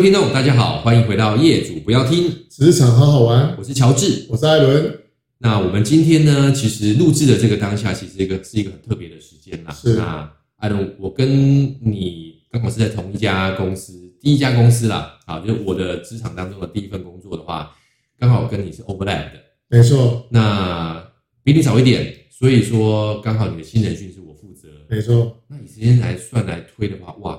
听众，大家好，欢迎回到业主不要听职场好好玩。我是乔治，我是艾伦。那我们今天呢，其实录制的这个当下，其实一个是一个很特别的时间啦。是。那艾伦，我跟你刚好是在同一家公司，第一家公司啦。啊，就是我的职场当中的第一份工作的话，刚好跟你是 overlap 的。没错。那比你早一点，所以说刚好你的新人训是我负责。没错。那以时间来算来推的话，哇，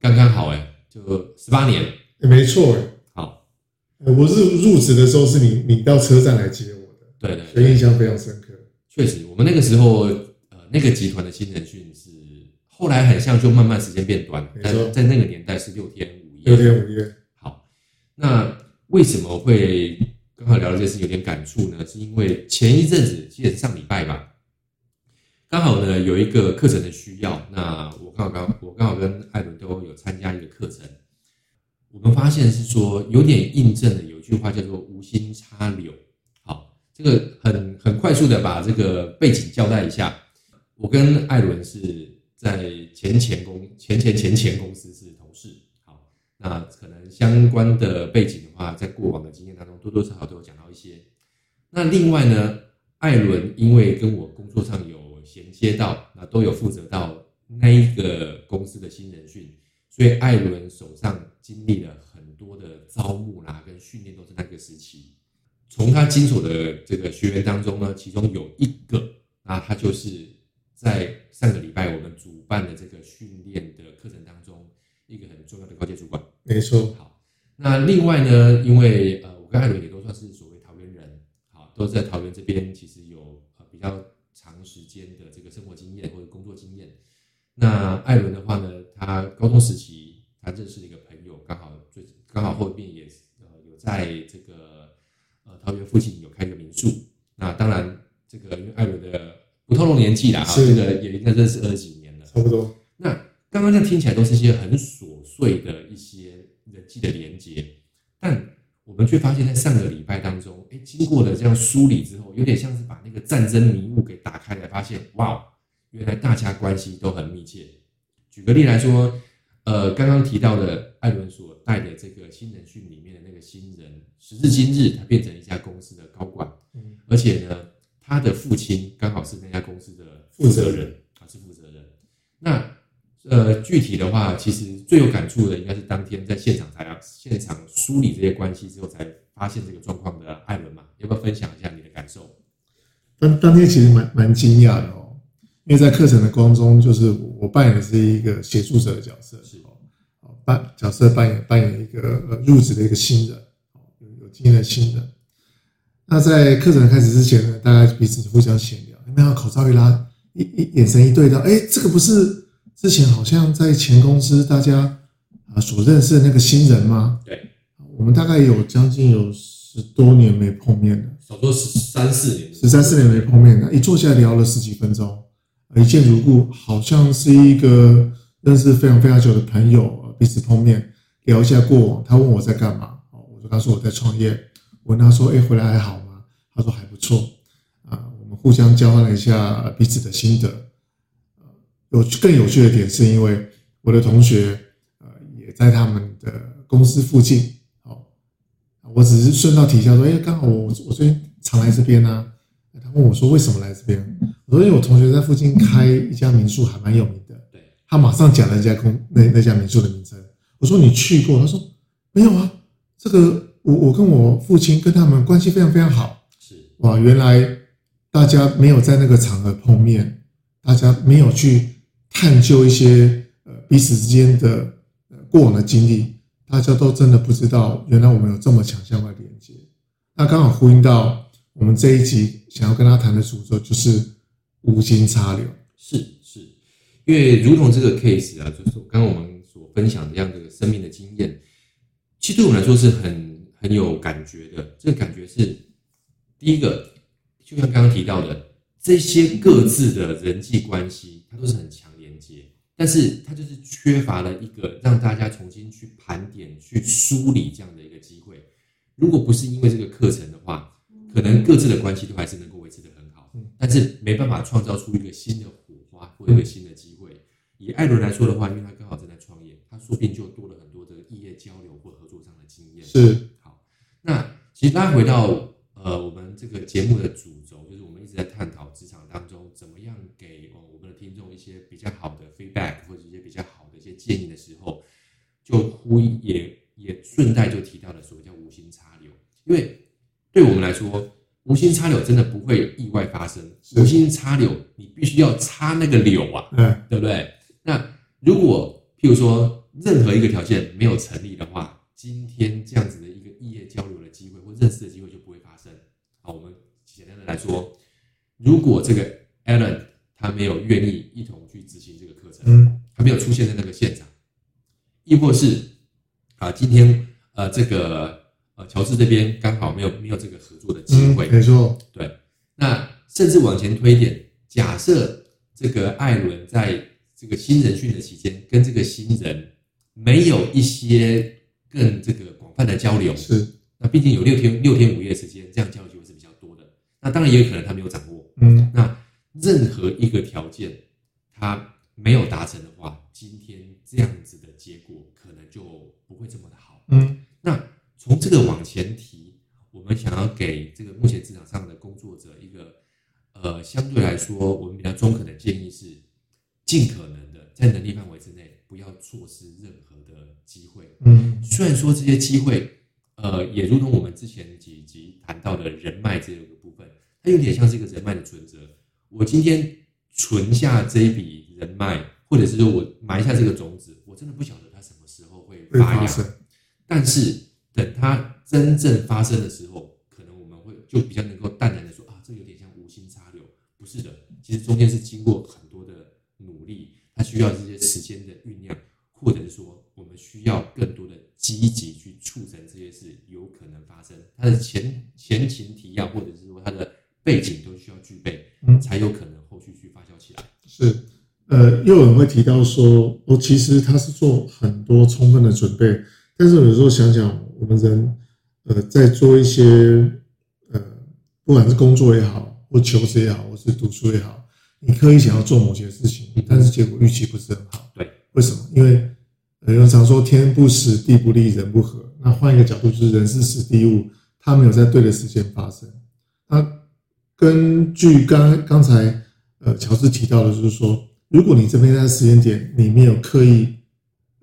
刚刚好哎。就十八年，没错，好，我是入职的时候是你你到车站来接我的，对对，所以印象非常深刻。确实，我们那个时候，呃，那个集团的新人训是后来很像就慢慢时间变短，但在那个年代是六天五夜，六天五夜。好，那为什么会刚好聊到这件事有点感触呢？是因为前一阵子，记得上礼拜吧。刚好呢，有一个课程的需要，那我刚好刚我刚好跟艾伦都有参加一个课程，我们发现是说有点印证了，有一句话叫做“无心插柳”。好，这个很很快速的把这个背景交代一下。我跟艾伦是在前前公前前前前公司是同事。好，那可能相关的背景的话，在过往的经验当中多多少少都有讲到一些。那另外呢，艾伦因为跟我工作上有衔接到，那都有负责到那一个公司的新人训，所以艾伦手上经历了很多的招募啦，跟训练都是那个时期。从他经手的这个学员当中呢，其中有一个，那他就是在上个礼拜我们主办的这个训练的课程当中，一个很重要的高阶主管。没错。好，那另外呢，因为呃，我跟艾伦也都算是所谓桃园人，好，都是在桃园这边，其实有呃比较。长时间的这个生活经验或者工作经验，那艾伦的话呢，他高中时期他认识了一个朋友，刚好最刚好后面也呃有在这个呃桃园附近有开一个民宿。那当然这个因为艾伦的不透露年纪啦，哈，这个也应该认识二十几年了，差不多。那刚刚这样听起来都是一些很琐碎的一些人际的连接，但。我们却发现，在上个礼拜当中，哎，经过了这样梳理之后，有点像是把那个战争迷雾给打开来，发现哇，原来大家关系都很密切。举个例来说，呃，刚刚提到的艾伦所带的这个新人训里面的那个新人，时至今日，他变成一家公司的高管，而且呢，他的父亲刚好是那家公司的负责人，啊，是负责人。那呃，具体的话，其实最有感触的应该是当天在现场才要现场梳理这些关系之后，才发现这个状况的艾伦嘛，要不要分享一下你的感受？当当天其实蛮蛮惊讶的哦，因为在课程的光中，就是我扮演的是一个协助者的角色，是哦，扮角色扮演扮演一个呃入职的一个新人，有有经验的新人。那在课程开始之前呢，大家彼此互相闲聊，有没有口罩一拉，一一眼神一对到，哎，这个不是。之前好像在前公司大家啊所认识的那个新人吗？对，我们大概有将近有十多年没碰面了，少说十三四年，十三四年没碰面了。一坐下来聊了十几分钟，一见如故，好像是一个认识非常非常久的朋友，彼此碰面聊一下过往。他问我在干嘛，我就跟他说我在创业。我问他说：“哎，回来还好吗？”他说：“还不错。”啊，我们互相交换了一下彼此的心得。有更有趣的点，是因为我的同学呃也在他们的公司附近，哦，我只是顺道提一下说，哎，刚好我我最近常来这边呢。他问我说为什么来这边？我说因为我同学在附近开一家民宿，还蛮有名的。对，他马上讲了一家公那那家民宿的名称。我说你去过？他说没有啊。这个我我跟我父亲跟他们关系非常非常好。是哇，原来大家没有在那个场合碰面，大家没有去。探究一些呃彼此之间的呃过往的经历，大家都真的不知道，原来我们有这么强相关的连接。那刚好呼应到我们这一集想要跟他谈的主轴，就是无心插柳。是是，因为如同这个 case 啊，就是刚刚我们所分享的这样的生命的经验，其实对我们来说是很很有感觉的。这个感觉是第一个，就像刚刚提到的，这些各自的人际关系，它都是很强连接。但是它就是缺乏了一个让大家重新去盘点、去梳理这样的一个机会。如果不是因为这个课程的话，可能各自的关系都还是能。但是没办法创造出一个新的火花或一个新的机会。以艾伦来说的话，因为他刚好正在创业，他说不定就多了很多的异业交流或合合作上的经验。是好，那其实大家回到呃我们这个节目的主轴，就是我们一直在探讨职场当中怎么样给哦我们的听众一些比较好的 feedback 或者一些比较好的一些建议的时候，就呼也也顺带就提到了所谓叫无心插柳，因为对我们来说。无心插柳真的不会有意外发生。无心插柳，你必须要插那个柳啊，嗯，对不对？那如果譬如说任何一个条件没有成立的话，今天这样子的一个异业交流的机会或认识的机会就不会发生。好，我们简单的来说，如果这个 Alan 他没有愿意一同去执行这个课程，嗯，他没有出现在那个现场，亦或是啊，今天呃这个。呃，乔治这边刚好没有没有这个合作的机会，嗯、没错，对。那甚至往前推一点，假设这个艾伦在这个新人训的期间，跟这个新人没有一些更这个广泛的交流，是。那毕竟有六天六天五夜时间，这样交流机会是比较多的。那当然也有可能他没有掌握，嗯。那任何一个条件他没有达成的话，今天这样子的结果可能就不会这么的好，嗯。那。从这个往前提，我们想要给这个目前职场上的工作者一个，呃，相对来说我们比较中肯的建议是，尽可能的在能力范围之内，不要错失任何的机会。嗯，虽然说这些机会，呃，也如同我们之前几集谈到的人脉这个部分，它有点像是一个人脉的存折。我今天存下这一笔人脉，或者是说我埋下这个种子，我真的不晓得它什么时候会发芽，但是。等它真正发生的时候，可能我们会就比较能够淡然的说啊，这有点像无心插柳。不是的，其实中间是经过很多的努力，它需要这些时间的酝酿，或者是说我们需要更多的积极去促成这些事有可能发生。它的前前情提要，或者是说它的背景都需要具备，嗯，才有可能后续去发酵起来。是，呃，又有人会提到说，我其实他是做很多充分的准备。但是有时候想想，我们人，呃，在做一些，呃，不管是工作也好，或求职也好，或是读书也好，你刻意想要做某些事情，但是结果预期不是很好。对，为什么？因为，人常说天不时，地不利，人不和。那换一个角度，就是人是时地物，它没有在对的时间发生。那根据刚刚才，呃，乔治提到的，就是说，如果你这边在时间点，你没有刻意，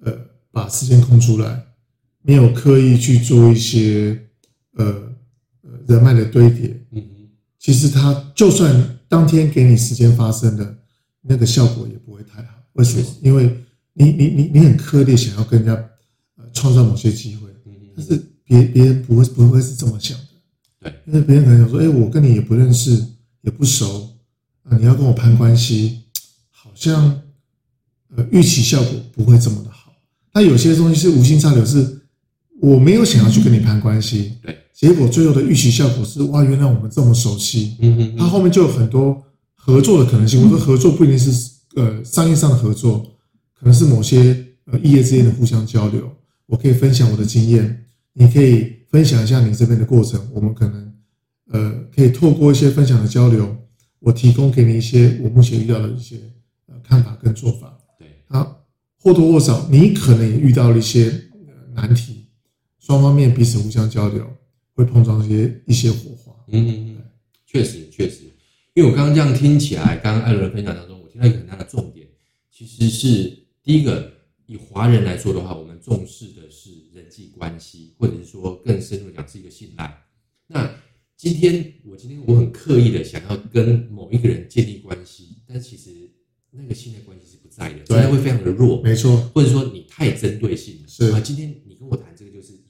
呃，把时间空出来。没有刻意去做一些呃人脉的堆叠，嗯嗯，其实他就算当天给你时间发生的那个效果也不会太好。为什么？因为你你你你很刻意想要跟人家呃创造某些机会，但是别别人不会不会是这么想的，对，因为别人可能想说，哎，我跟你也不认识，也不熟，啊，你要跟我攀关系，好像呃预期效果不会这么的好。但有些东西是无心插柳，是。我没有想要去跟你攀关系，对，结果最后的预期效果是哇，原来我们这么熟悉，嗯嗯，它后面就有很多合作的可能性。我说合作不一定是呃商业上的合作，可能是某些呃异业之间的互相交流。我可以分享我的经验，你可以分享一下你这边的过程。我们可能呃可以透过一些分享的交流，我提供给你一些我目前遇到的一些呃看法跟做法。对，啊，或多或少你可能也遇到了一些难题。双方面彼此互相交流，会碰撞一些一些火花。嗯嗯嗯，确实确实，因为我刚刚这样听起来，刚刚艾伦分享当中，我听到一个很大的重点，其实是第一个，以华人来说的话，我们重视的是人际关系，或者是说更深入讲是一个信赖。那今天我今天我很刻意的想要跟某一个人建立关系，但其实那个信赖关系是不在的，对，会非常的弱，没错，或者说你太针对性了，是啊，今天你跟我谈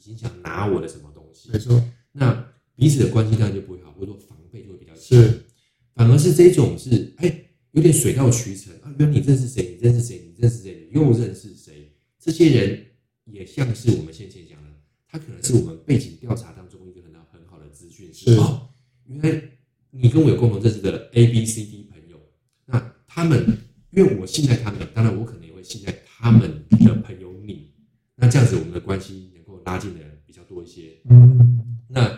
你想拿我的什么东西？没错，那彼此的关系当然就不会好，或者说防备就会比较强。是，反而是这种是，哎，有点水到渠成啊。原来你认识谁？你认识谁？你认识谁？你又认识谁？这些人也像是我们先前讲的，他可能是我们背景调查当中一个很好很好的资讯。是哦，原来你跟我有共同认识的 A、B、C、D 朋友，那他们因为我信赖他们，当然我可能也会信赖他们的朋友你。那这样子，我们的关系。拉近的人比较多一些，嗯，那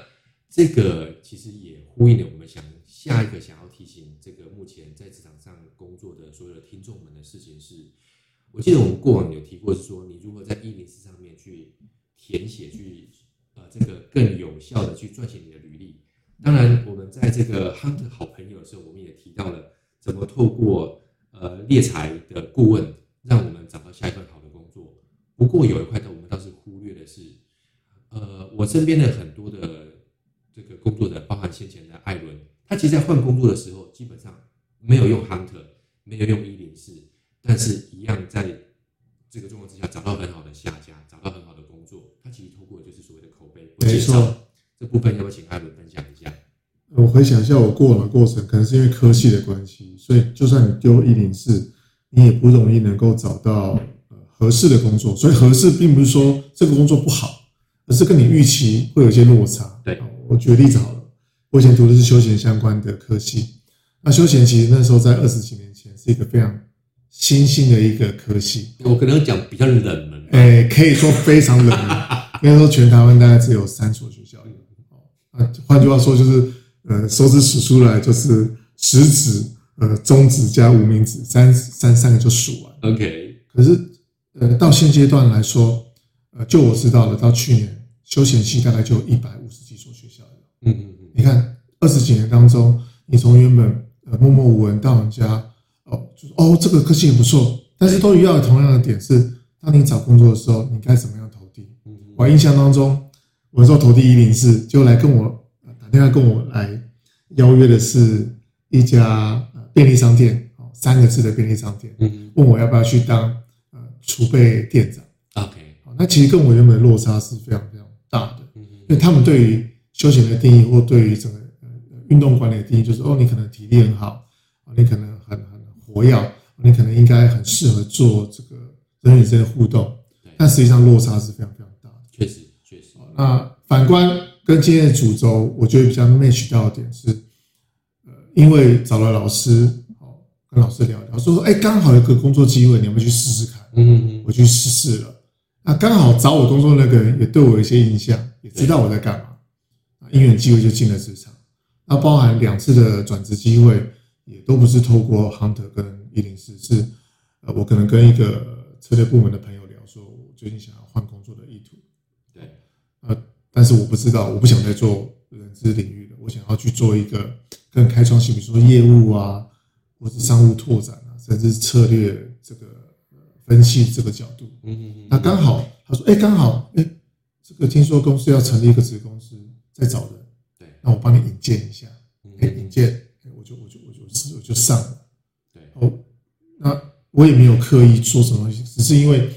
这个其实也呼应了我们想下一个想要提醒这个目前在职场上工作的所有的听众们的事情是，我记得我们过往有提过是说，你如何在一零四上面去填写去呃这个更有效的去撰写你的履历。当然，我们在这个 Hunter 好朋友的时候，我们也提到了怎么透过呃猎才的顾问，让我们找到下一份好的工作。不过有一块的我们倒是忽略的是，呃，我身边的很多的这个工作的，包含先前的艾伦，他其实在换工作的时候，基本上没有用 Hunter，没有用一零四，但是一样在这个状况之下找到很好的下家，找到很好的工作。他其实通过就是所谓的口碑，没错。这部分要不要请艾伦分享一下？我回想一下我过往的过程，可能是因为科系的关系，所以就算你丢一零四，你也不容易能够找到合适的工作。所以合适并不是说这个工作不好，而是跟你预期会有一些落差。对，我举个例子好了，我以前读的是休闲相关的科系，那休闲其实那时候在二十几年前是一个非常新兴的一个科系。我可能讲比较冷门，哎，可以说非常冷门。应该说全台湾大概只有三所学校。啊，换句话说就是，呃，手指数出来就是食指、呃中指加无名指，三三三个就数完。OK。可是，呃，到现阶段来说，呃，就我知道的，到去年休闲系大概就一百五十几所学校了。嗯嗯嗯。你看二十几年当中，你从原本呃默默无闻到人家哦，就是哦这个科系也不错，但是都一样同样的点是，当你找工作的时候，你该怎么样投递？我印象当中。我说投递一零四，就来跟我打电话跟我来邀约的是一家便利商店，哦三个字的便利商店，嗯问我要不要去当呃储备店长。OK，那其实跟我原本的落差是非常非常大的，因为他们对于休闲的定义或对于整个运动管理的定义，就是哦，你可能体力很好，你可能很很活跃，你可能应该很适合做这个人与人的互动，但实际上落差是非常非常大的，确实。确实那反观跟今天的主轴，我觉得比较 match 到的点是，呃，因为找了老师，哦，跟老师聊聊，说说，哎，刚好有个工作机会，你要不要去试试看？嗯嗯嗯，我去试试了。那刚好找我工作那个人也对我有一些印象，也知道我在干嘛，因缘机会就进了职场。那包含两次的转职机会，也都不是透过 Hunter 跟一零四，是呃，我可能跟一个策略部门的朋友聊，说我最近想要换工作的意图。对呃，但是我不知道，我不想再做人资领域的，我想要去做一个更开创性，比如说业务啊，或是商务拓展啊，甚至策略这个分析这个角度。嗯嗯嗯。那刚好他说，哎，刚好，哎，这个听说公司要成立一个子公司，在找人。对。那我帮你引荐一下。哎，引荐，哎，我就我就我就我就上了。对。哦，那我也没有刻意做什么东西，只是因为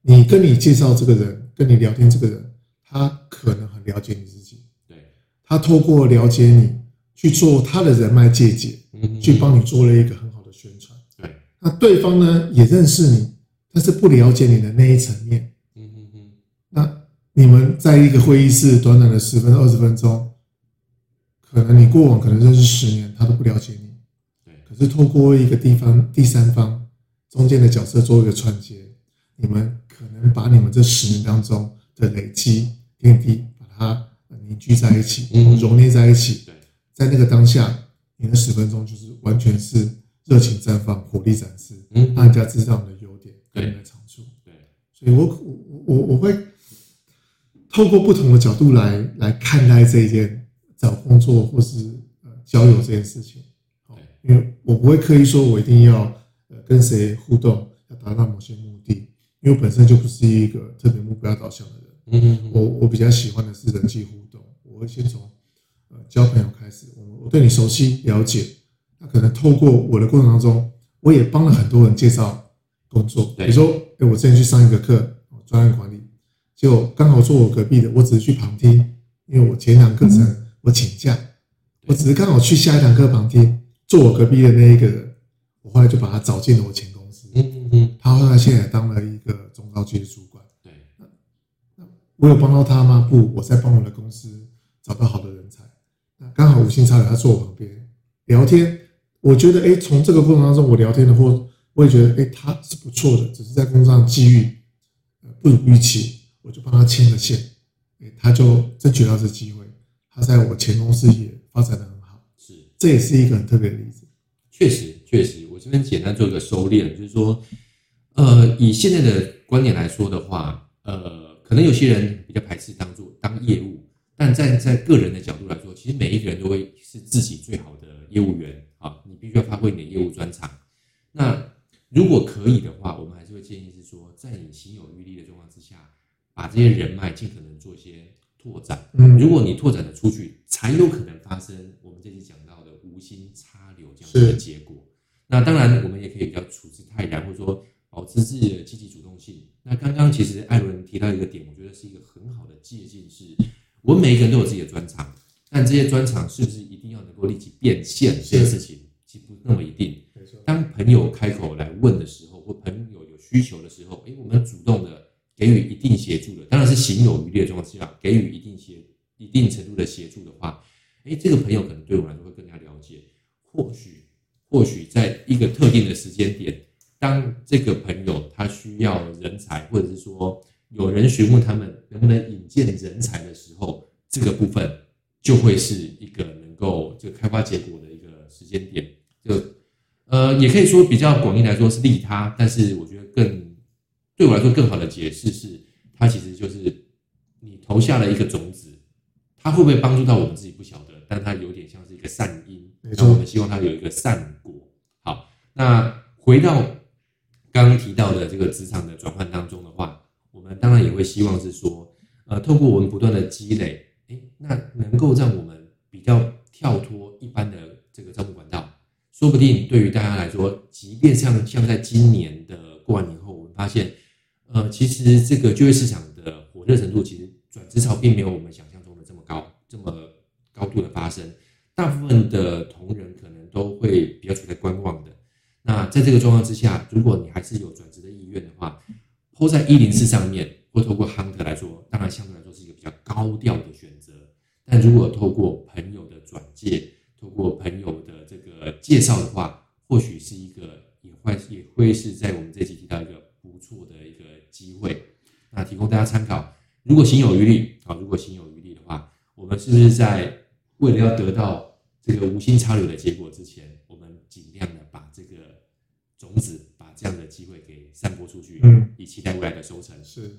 你跟你介绍这个人，跟你聊天这个人。他可能很了解你自己，对，他透过了解你去做他的人脉借解，嗯，去帮你做了一个很好的宣传，对。那对方呢也认识你，但是不了解你的那一层面，嗯嗯嗯。那你们在一个会议室短短的十分二十分钟，可能你过往可能认识十年，他都不了解你，对。可是透过一个地方第三方中间的角色做一个串接，你们可能把你们这十年当中的累积。点滴把它凝聚在一起，揉捏在一起。对，在那个当下，你的十分钟就是完全是热情绽放、火力展示，嗯，让人家知道你的优点跟你的长处。对，所以我我我我会透过不同的角度来来看待这一件找工作或是呃交友这件事情。好，因为我不会刻意说我一定要呃跟谁互动，要达到某些目的，因为我本身就不是一个特别目标导向的人。嗯，我我比较喜欢的是人际互动，我会先从呃交朋友开始，我我对你熟悉了解，那可能透过我的过程当中，我也帮了很多人介绍工作，比如说，哎，我之前去上一个课，专案管理，结果刚好坐我隔壁的，我只是去旁听，因为我前一堂课程我请假，我只是刚好去下一堂课旁听，坐我隔壁的那一个人，我后来就把他找进了我前公司，嗯嗯嗯，他后来现在当了一个中高级的主管。对我有帮到他吗？不，我在帮我的公司找到好的人才。那刚好无心插柳，他坐我旁边聊天。我觉得，哎，从这个过程当中，我聊天的或我也觉得，哎，他是不错的，只是在工作上机遇不如预期，我就帮他牵了线，哎他就争取到这机会。他在我前公司也发展的很好，是，这也是一个很特别的例子。确实，确实，我这边简单做一个收敛，就是说，呃，以现在的观点来说的话，呃。可能有些人比较排斥当做当业务，但站在个人的角度来说，其实每一个人都会是自己最好的业务员啊，你必须要发挥你的业务专长。那如果可以的话，我们还是会建议是说，在你心有余力的状况之下，把这些人脉尽可能做一些拓展。嗯，如果你拓展的出去，才有可能发生我们这次讲到的无心插柳这样的结果。那当然，我们也可以比较处之泰然，或者说保持自己的积极主动性。那刚刚其实艾伦提到一个点，我觉得是一个很好的借鉴，是我们每一个人都有自己的专长，但这些专长是不是一定要能够立即变现这件事情，其实不那么一定。当朋友开口来问的时候，或朋友有需求的时候，诶，我们主动的给予一定协助的，当然是行有余力的状况之下，给予一定协一定程度的协助的话，诶，这个朋友可能对我来说会更加了解，或许。或许在一个特定的时间点，当这个朋友他需要人才，或者是说有人询问他们能不能引荐人才的时候，这个部分就会是一个能够就开花结果的一个时间点。也可以说比较广义来说是利他，但是我觉得更对我来说更好的解释是，它其实就是你投下了一个种子，它会不会帮助到我们自己不晓得，但它有点像是一个善因。那我们希望它有一个善果。好，那回到刚刚提到的这个职场的转换当中的话，我们当然也会希望是说，呃，透过我们不断的积累，诶，那能够让我们比较跳脱一般的这个招募管道，说不定对于大家来说，即便像像在今年的过完年后，我们发现，呃，其实这个就业市场的火热程度，其实转职潮并没有我们想象中的这么高，这么高度的发生。大部分的同仁可能都会比较处在观望的。那在这个状况之下，如果你还是有转职的意愿的话，PO 在一零四上面，或透过 Hunter 来说，当然相对来说是一个比较高调的选择。但如果透过朋友的转介，透过朋友的这个介绍的话，或许是一个也会也会是在我们这期提到一个不错的一个机会。那提供大家参考。如果行有余力啊，如果行有余力的话，我们是不是在为了要得到这个无心插柳的结果之前，我们尽量的把这个种子，把这样的机会给散播出去，嗯，以期待未来的收成。是，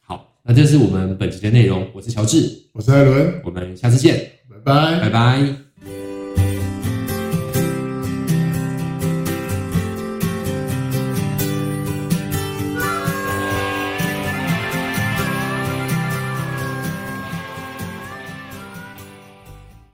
好，那这是我们本集的内容。我是乔治，我是艾伦，我们下次见，拜拜，拜拜。